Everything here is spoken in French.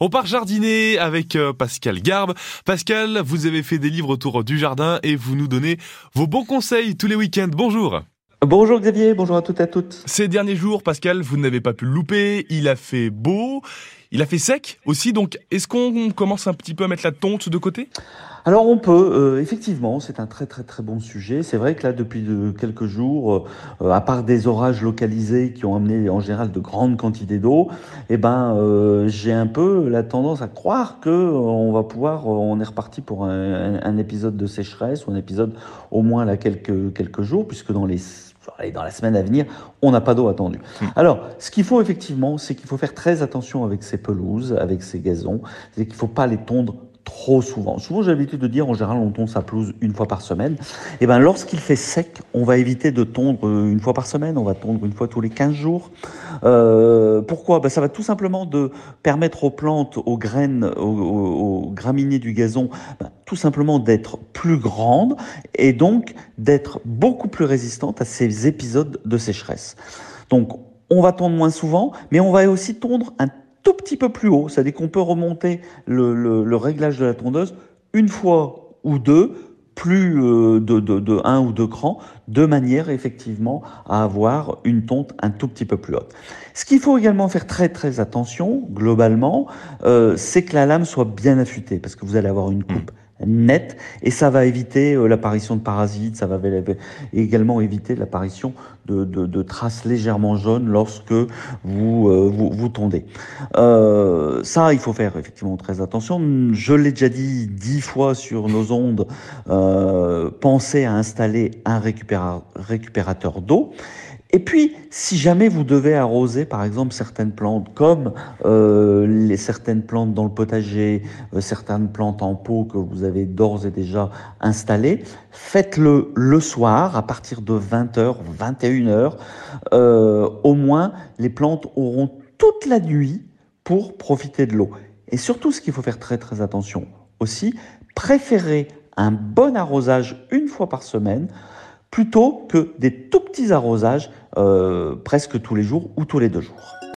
On part jardiner avec euh, Pascal Garbe. Pascal, vous avez fait des livres autour du jardin et vous nous donnez vos bons conseils tous les week-ends. Bonjour. Bonjour Xavier, bonjour à toutes et à toutes. Ces derniers jours, Pascal, vous n'avez pas pu le louper. Il a fait beau, il a fait sec aussi. Donc, est-ce qu'on commence un petit peu à mettre la tonte de côté? Alors on peut, euh, effectivement, c'est un très très très bon sujet. C'est vrai que là, depuis de, quelques jours, euh, à part des orages localisés qui ont amené en général de grandes quantités d'eau, eh ben, euh, j'ai un peu la tendance à croire que on va pouvoir, on est reparti pour un, un, épisode de sécheresse ou un épisode au moins là quelques quelques jours, puisque dans les dans la semaine à venir, on n'a pas d'eau attendue. Hmm. Alors, ce qu'il faut effectivement, c'est qu'il faut faire très attention avec ces pelouses, avec ces gazons, c'est qu'il ne faut pas les tondre trop souvent. Souvent, j'ai l'habitude de dire, en général, on tonde sa pelouse une fois par semaine. Et eh ben, lorsqu'il fait sec, on va éviter de tondre une fois par semaine, on va tondre une fois tous les 15 jours. Euh, pourquoi? Ben, Ça va tout simplement de permettre aux plantes, aux graines, aux, graminées du gazon, ben, tout simplement d'être plus grandes et donc d'être beaucoup plus résistantes à ces épisodes de sécheresse. Donc, on va tondre moins souvent, mais on va aussi tondre un tout petit peu plus haut. C'est-à-dire qu'on peut remonter le, réglage de la tondeuse une fois ou deux, plus euh, de, un ou deux crans, de manière effectivement à avoir une tonte un tout petit peu plus haute. Ce qu'il faut également faire très très attention, globalement, euh, c'est que la lame soit bien affûtée, parce que vous allez avoir une coupe net et ça va éviter euh, l'apparition de parasites, ça va également éviter l'apparition de, traces légèrement jaunes lorsque vous euh, vous, vous, tondez. Euh, ça, il faut faire effectivement très attention. Je l'ai déjà dit dix fois sur nos ondes, euh, pensez à installer un récupérateur d'eau. Et puis, si jamais vous devez arroser, par exemple, certaines plantes, comme euh, les certaines plantes dans le potager, euh, certaines plantes en pot que vous avez d'ores et déjà installées, faites-le le soir, à partir de 20h, 21h. Euh, au moins, les plantes auront toute la nuit pour profiter de l'eau. Et surtout, ce qu'il faut faire très très attention aussi, préférez un bon arrosage une fois par semaine plutôt que des tout petits arrosages euh, presque tous les jours ou tous les deux jours.